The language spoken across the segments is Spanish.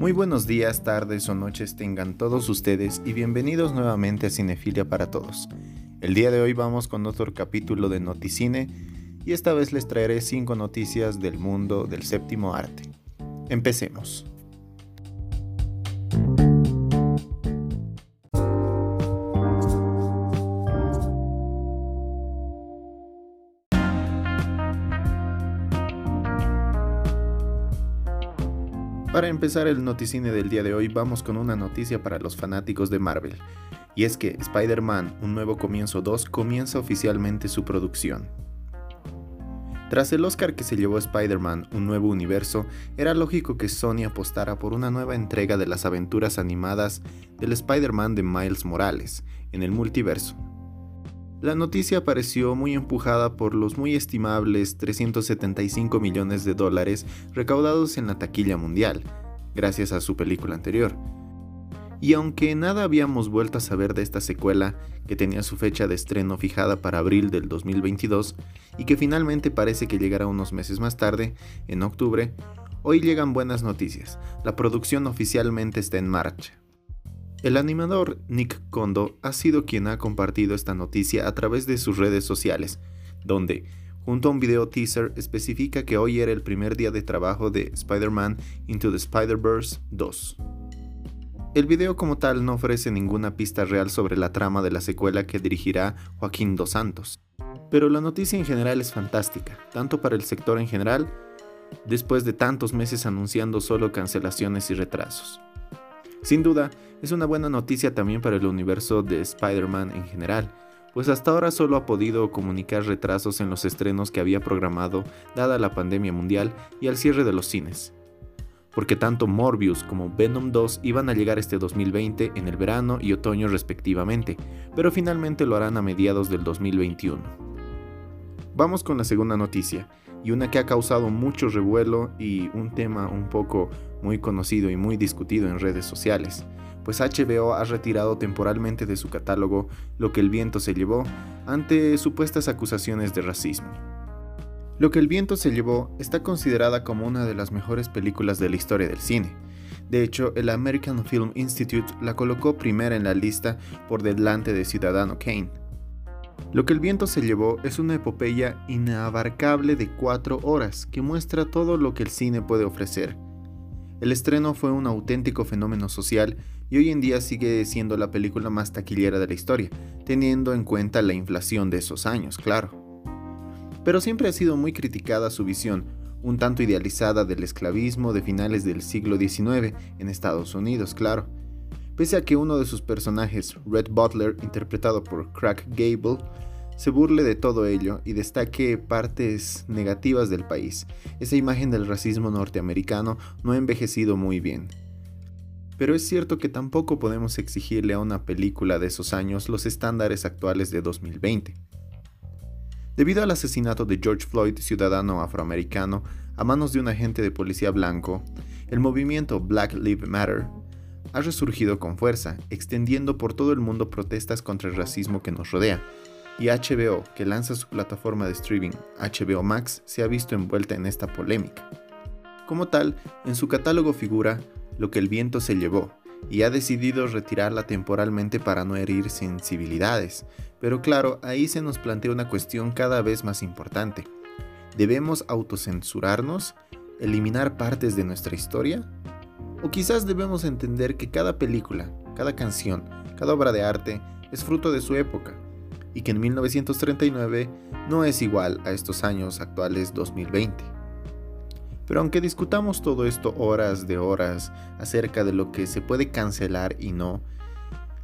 Muy buenos días, tardes o noches tengan todos ustedes y bienvenidos nuevamente a Cinefilia para Todos. El día de hoy vamos con otro capítulo de Noticine y esta vez les traeré 5 noticias del mundo del séptimo arte. Empecemos. Para empezar el noticine del día de hoy vamos con una noticia para los fanáticos de Marvel, y es que Spider-Man Un Nuevo Comienzo 2 comienza oficialmente su producción. Tras el Oscar que se llevó Spider-Man Un Nuevo Universo, era lógico que Sony apostara por una nueva entrega de las aventuras animadas del Spider-Man de Miles Morales en el multiverso. La noticia pareció muy empujada por los muy estimables 375 millones de dólares recaudados en la taquilla mundial, gracias a su película anterior. Y aunque nada habíamos vuelto a saber de esta secuela, que tenía su fecha de estreno fijada para abril del 2022, y que finalmente parece que llegará unos meses más tarde, en octubre, hoy llegan buenas noticias. La producción oficialmente está en marcha. El animador Nick Kondo ha sido quien ha compartido esta noticia a través de sus redes sociales, donde, junto a un video teaser, especifica que hoy era el primer día de trabajo de Spider-Man Into the Spider-Verse 2. El video como tal no ofrece ninguna pista real sobre la trama de la secuela que dirigirá Joaquín Dos Santos, pero la noticia en general es fantástica, tanto para el sector en general, después de tantos meses anunciando solo cancelaciones y retrasos. Sin duda, es una buena noticia también para el universo de Spider-Man en general, pues hasta ahora solo ha podido comunicar retrasos en los estrenos que había programado dada la pandemia mundial y al cierre de los cines. Porque tanto Morbius como Venom 2 iban a llegar este 2020 en el verano y otoño respectivamente, pero finalmente lo harán a mediados del 2021. Vamos con la segunda noticia, y una que ha causado mucho revuelo y un tema un poco muy conocido y muy discutido en redes sociales, pues HBO ha retirado temporalmente de su catálogo Lo que el viento se llevó ante supuestas acusaciones de racismo. Lo que el viento se llevó está considerada como una de las mejores películas de la historia del cine. De hecho, el American Film Institute la colocó primera en la lista por delante de Ciudadano Kane. Lo que el viento se llevó es una epopeya inabarcable de cuatro horas que muestra todo lo que el cine puede ofrecer. El estreno fue un auténtico fenómeno social y hoy en día sigue siendo la película más taquillera de la historia, teniendo en cuenta la inflación de esos años, claro. Pero siempre ha sido muy criticada su visión, un tanto idealizada del esclavismo de finales del siglo XIX en Estados Unidos, claro pese a que uno de sus personajes, Red Butler, interpretado por Crack Gable, se burle de todo ello y destaque partes negativas del país. Esa imagen del racismo norteamericano no ha envejecido muy bien. Pero es cierto que tampoco podemos exigirle a una película de esos años los estándares actuales de 2020. Debido al asesinato de George Floyd, ciudadano afroamericano, a manos de un agente de policía blanco, el movimiento Black Lives Matter ha resurgido con fuerza, extendiendo por todo el mundo protestas contra el racismo que nos rodea. Y HBO, que lanza su plataforma de streaming HBO Max, se ha visto envuelta en esta polémica. Como tal, en su catálogo figura Lo que el viento se llevó, y ha decidido retirarla temporalmente para no herir sensibilidades. Pero claro, ahí se nos plantea una cuestión cada vez más importante. ¿Debemos autocensurarnos? ¿Eliminar partes de nuestra historia? O quizás debemos entender que cada película, cada canción, cada obra de arte es fruto de su época, y que en 1939 no es igual a estos años actuales 2020. Pero aunque discutamos todo esto horas de horas acerca de lo que se puede cancelar y no,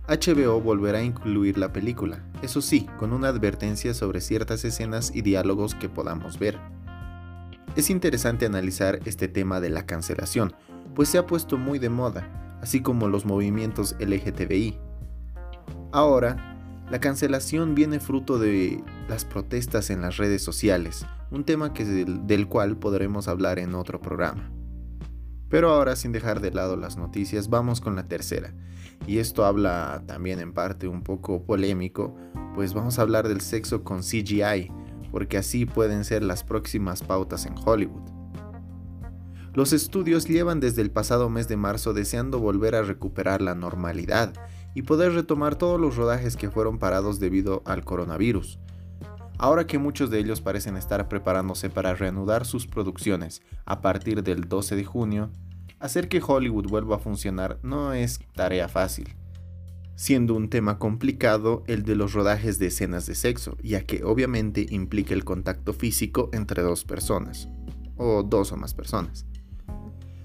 HBO volverá a incluir la película, eso sí, con una advertencia sobre ciertas escenas y diálogos que podamos ver. Es interesante analizar este tema de la cancelación, pues se ha puesto muy de moda, así como los movimientos LGTBI. Ahora, la cancelación viene fruto de las protestas en las redes sociales, un tema del cual podremos hablar en otro programa. Pero ahora, sin dejar de lado las noticias, vamos con la tercera. Y esto habla también en parte un poco polémico, pues vamos a hablar del sexo con CGI, porque así pueden ser las próximas pautas en Hollywood. Los estudios llevan desde el pasado mes de marzo deseando volver a recuperar la normalidad y poder retomar todos los rodajes que fueron parados debido al coronavirus. Ahora que muchos de ellos parecen estar preparándose para reanudar sus producciones a partir del 12 de junio, hacer que Hollywood vuelva a funcionar no es tarea fácil, siendo un tema complicado el de los rodajes de escenas de sexo, ya que obviamente implica el contacto físico entre dos personas, o dos o más personas.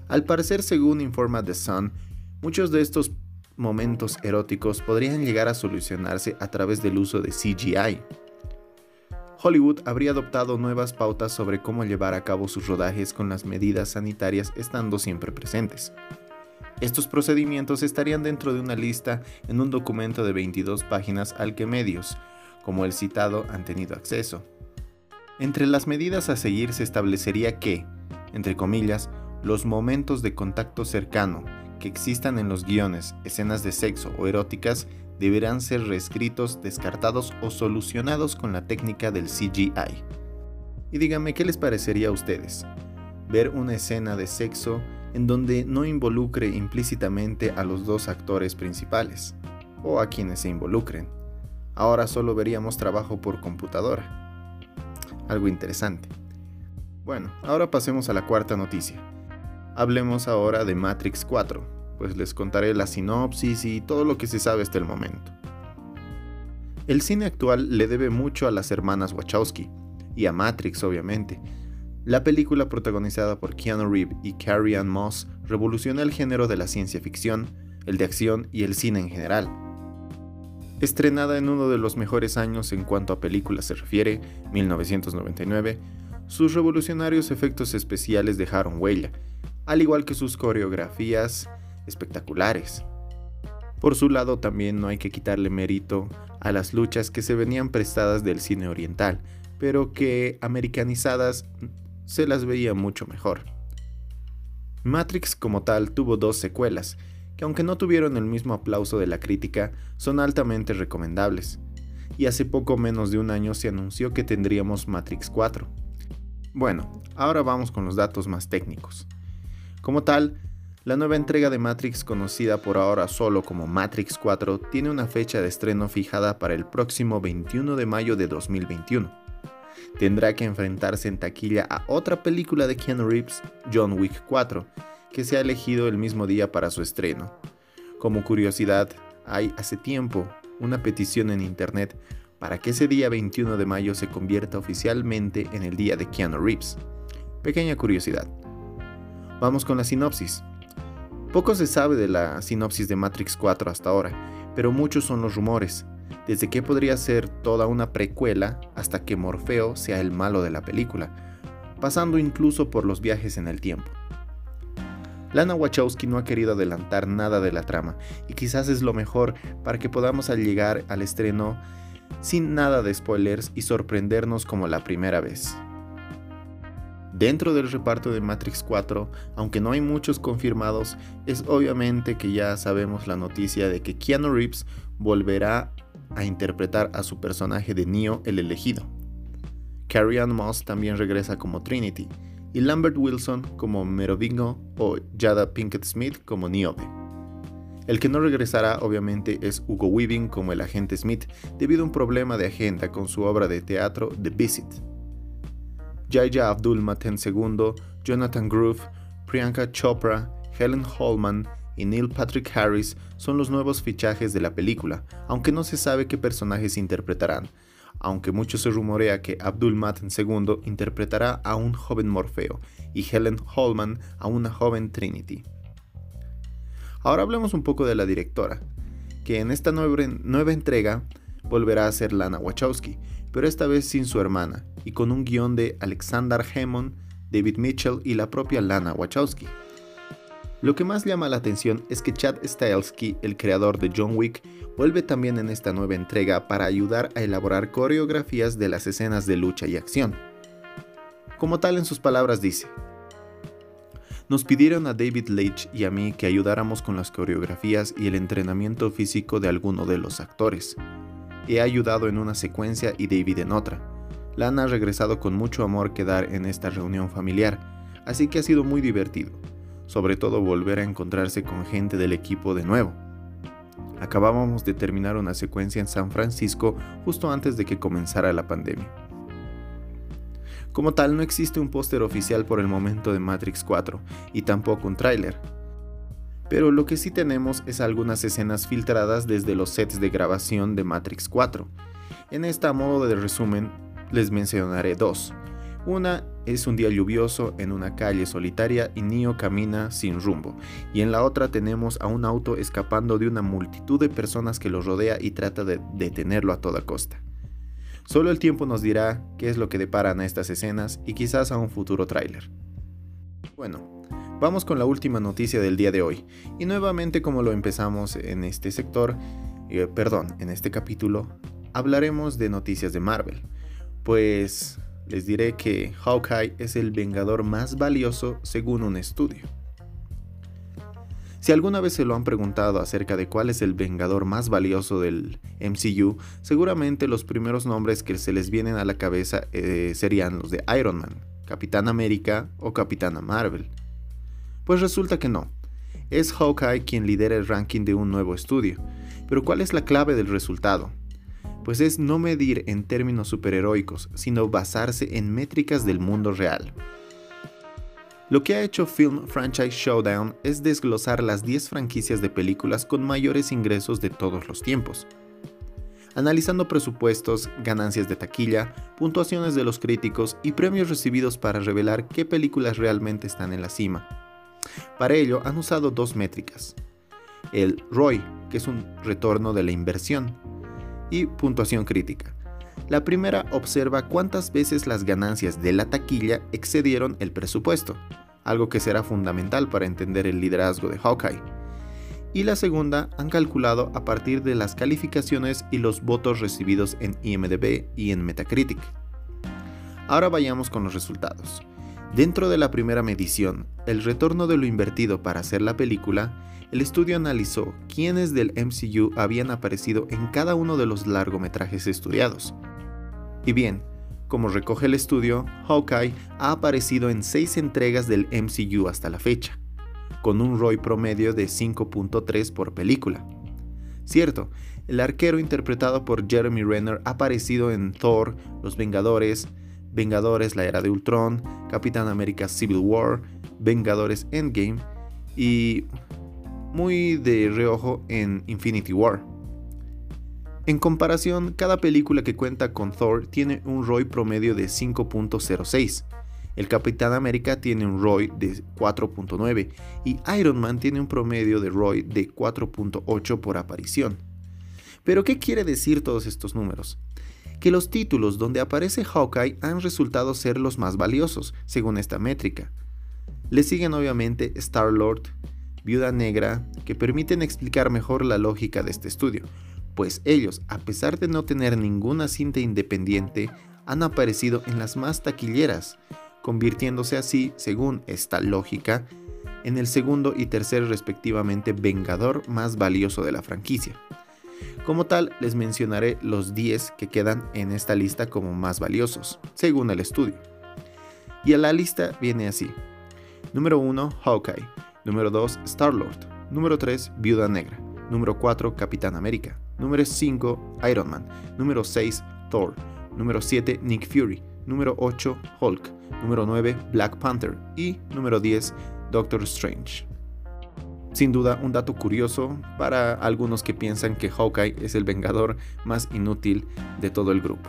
Al parecer, según informa The Sun, muchos de estos momentos eróticos podrían llegar a solucionarse a través del uso de CGI. Hollywood habría adoptado nuevas pautas sobre cómo llevar a cabo sus rodajes con las medidas sanitarias estando siempre presentes. Estos procedimientos estarían dentro de una lista en un documento de 22 páginas al que medios, como el citado, han tenido acceso. Entre las medidas a seguir se establecería que, entre comillas, los momentos de contacto cercano que existan en los guiones, escenas de sexo o eróticas deberán ser reescritos, descartados o solucionados con la técnica del CGI. Y díganme qué les parecería a ustedes. Ver una escena de sexo en donde no involucre implícitamente a los dos actores principales, o a quienes se involucren. Ahora solo veríamos trabajo por computadora. Algo interesante. Bueno, ahora pasemos a la cuarta noticia. Hablemos ahora de Matrix 4, pues les contaré la sinopsis y todo lo que se sabe hasta el momento. El cine actual le debe mucho a las hermanas Wachowski, y a Matrix obviamente. La película protagonizada por Keanu Reeves y Carrie Ann Moss revoluciona el género de la ciencia ficción, el de acción y el cine en general. Estrenada en uno de los mejores años en cuanto a películas se refiere, 1999, sus revolucionarios efectos especiales dejaron huella, al igual que sus coreografías espectaculares. Por su lado también no hay que quitarle mérito a las luchas que se venían prestadas del cine oriental, pero que americanizadas se las veía mucho mejor. Matrix como tal tuvo dos secuelas, que aunque no tuvieron el mismo aplauso de la crítica, son altamente recomendables, y hace poco menos de un año se anunció que tendríamos Matrix 4. Bueno, ahora vamos con los datos más técnicos. Como tal, la nueva entrega de Matrix, conocida por ahora solo como Matrix 4, tiene una fecha de estreno fijada para el próximo 21 de mayo de 2021. Tendrá que enfrentarse en taquilla a otra película de Keanu Reeves, John Wick 4, que se ha elegido el mismo día para su estreno. Como curiosidad, hay hace tiempo una petición en internet para que ese día 21 de mayo se convierta oficialmente en el día de Keanu Reeves. Pequeña curiosidad. Vamos con la sinopsis. Poco se sabe de la sinopsis de Matrix 4 hasta ahora, pero muchos son los rumores, desde que podría ser toda una precuela hasta que Morfeo sea el malo de la película, pasando incluso por los viajes en el tiempo. Lana Wachowski no ha querido adelantar nada de la trama, y quizás es lo mejor para que podamos llegar al estreno sin nada de spoilers y sorprendernos como la primera vez. Dentro del reparto de Matrix 4, aunque no hay muchos confirmados, es obviamente que ya sabemos la noticia de que Keanu Reeves volverá a interpretar a su personaje de Neo el elegido. Carrie Ann Moss también regresa como Trinity y Lambert Wilson como Merovingo o Jada Pinkett Smith como Niobe. El que no regresará obviamente es Hugo Weaving como el agente Smith debido a un problema de agenda con su obra de teatro The Visit. Jaya Abdul Maten II, Jonathan Groove, Priyanka Chopra, Helen Holman y Neil Patrick Harris son los nuevos fichajes de la película, aunque no se sabe qué personajes interpretarán, aunque mucho se rumorea que Abdul Maten II interpretará a un joven Morfeo y Helen Holman a una joven Trinity. Ahora hablemos un poco de la directora, que en esta nueva, nueva entrega volverá a ser Lana Wachowski, pero esta vez sin su hermana, y con un guion de Alexander Hammond, David Mitchell y la propia Lana Wachowski. Lo que más llama la atención es que Chad Stahelski, el creador de John Wick, vuelve también en esta nueva entrega para ayudar a elaborar coreografías de las escenas de lucha y acción. Como tal en sus palabras dice, nos pidieron a David Leitch y a mí que ayudáramos con las coreografías y el entrenamiento físico de alguno de los actores. He ayudado en una secuencia y David en otra. Lana ha regresado con mucho amor que dar en esta reunión familiar, así que ha sido muy divertido, sobre todo volver a encontrarse con gente del equipo de nuevo. Acabábamos de terminar una secuencia en San Francisco justo antes de que comenzara la pandemia. Como tal, no existe un póster oficial por el momento de Matrix 4 y tampoco un tráiler. Pero lo que sí tenemos es algunas escenas filtradas desde los sets de grabación de Matrix 4. En esta modo de resumen les mencionaré dos. Una es un día lluvioso en una calle solitaria y Neo camina sin rumbo, y en la otra tenemos a un auto escapando de una multitud de personas que lo rodea y trata de detenerlo a toda costa. Solo el tiempo nos dirá qué es lo que deparan a estas escenas y quizás a un futuro tráiler. Bueno, vamos con la última noticia del día de hoy, y nuevamente como lo empezamos en este sector, eh, perdón, en este capítulo, hablaremos de noticias de Marvel, pues les diré que Hawkeye es el vengador más valioso según un estudio. Si alguna vez se lo han preguntado acerca de cuál es el vengador más valioso del MCU, seguramente los primeros nombres que se les vienen a la cabeza eh, serían los de Iron Man, Capitán América o Capitana Marvel. Pues resulta que no. Es Hawkeye quien lidera el ranking de un nuevo estudio. Pero ¿cuál es la clave del resultado? pues es no medir en términos superheroicos, sino basarse en métricas del mundo real. Lo que ha hecho Film Franchise Showdown es desglosar las 10 franquicias de películas con mayores ingresos de todos los tiempos, analizando presupuestos, ganancias de taquilla, puntuaciones de los críticos y premios recibidos para revelar qué películas realmente están en la cima. Para ello han usado dos métricas. El ROI, que es un retorno de la inversión, y puntuación crítica. La primera observa cuántas veces las ganancias de la taquilla excedieron el presupuesto, algo que será fundamental para entender el liderazgo de Hawkeye. Y la segunda han calculado a partir de las calificaciones y los votos recibidos en IMDB y en Metacritic. Ahora vayamos con los resultados. Dentro de la primera medición, el retorno de lo invertido para hacer la película el estudio analizó quiénes del MCU habían aparecido en cada uno de los largometrajes estudiados. Y bien, como recoge el estudio, Hawkeye ha aparecido en seis entregas del MCU hasta la fecha, con un ROI promedio de 5.3 por película. Cierto, el arquero interpretado por Jeremy Renner ha aparecido en Thor, Los Vengadores, Vengadores La Era de Ultron, Capitán América Civil War, Vengadores Endgame y muy de reojo en Infinity War. En comparación, cada película que cuenta con Thor tiene un ROI promedio de 5.06. El Capitán América tiene un ROI de 4.9 y Iron Man tiene un promedio de ROI de 4.8 por aparición. Pero ¿qué quiere decir todos estos números? Que los títulos donde aparece Hawkeye han resultado ser los más valiosos, según esta métrica. Le siguen obviamente Star-Lord, Viuda Negra que permiten explicar mejor la lógica de este estudio, pues ellos, a pesar de no tener ninguna cinta independiente, han aparecido en las más taquilleras, convirtiéndose así, según esta lógica, en el segundo y tercer respectivamente Vengador más valioso de la franquicia. Como tal, les mencionaré los 10 que quedan en esta lista como más valiosos, según el estudio. Y a la lista viene así. Número 1, Hawkeye. Número 2, Star-Lord. Número 3, Viuda Negra. Número 4, Capitán América. Número 5, Iron Man. Número 6, Thor. Número 7, Nick Fury. Número 8, Hulk. Número 9, Black Panther. Y número 10, Doctor Strange. Sin duda, un dato curioso para algunos que piensan que Hawkeye es el vengador más inútil de todo el grupo.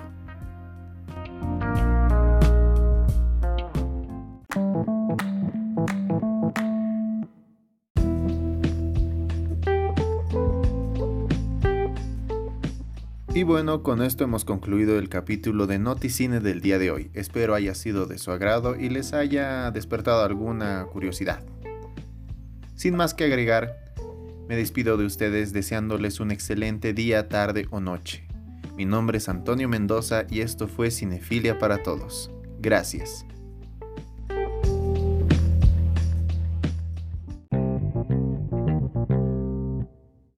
Y bueno, con esto hemos concluido el capítulo de Noticine del día de hoy. Espero haya sido de su agrado y les haya despertado alguna curiosidad. Sin más que agregar, me despido de ustedes deseándoles un excelente día, tarde o noche. Mi nombre es Antonio Mendoza y esto fue Cinefilia para Todos. Gracias.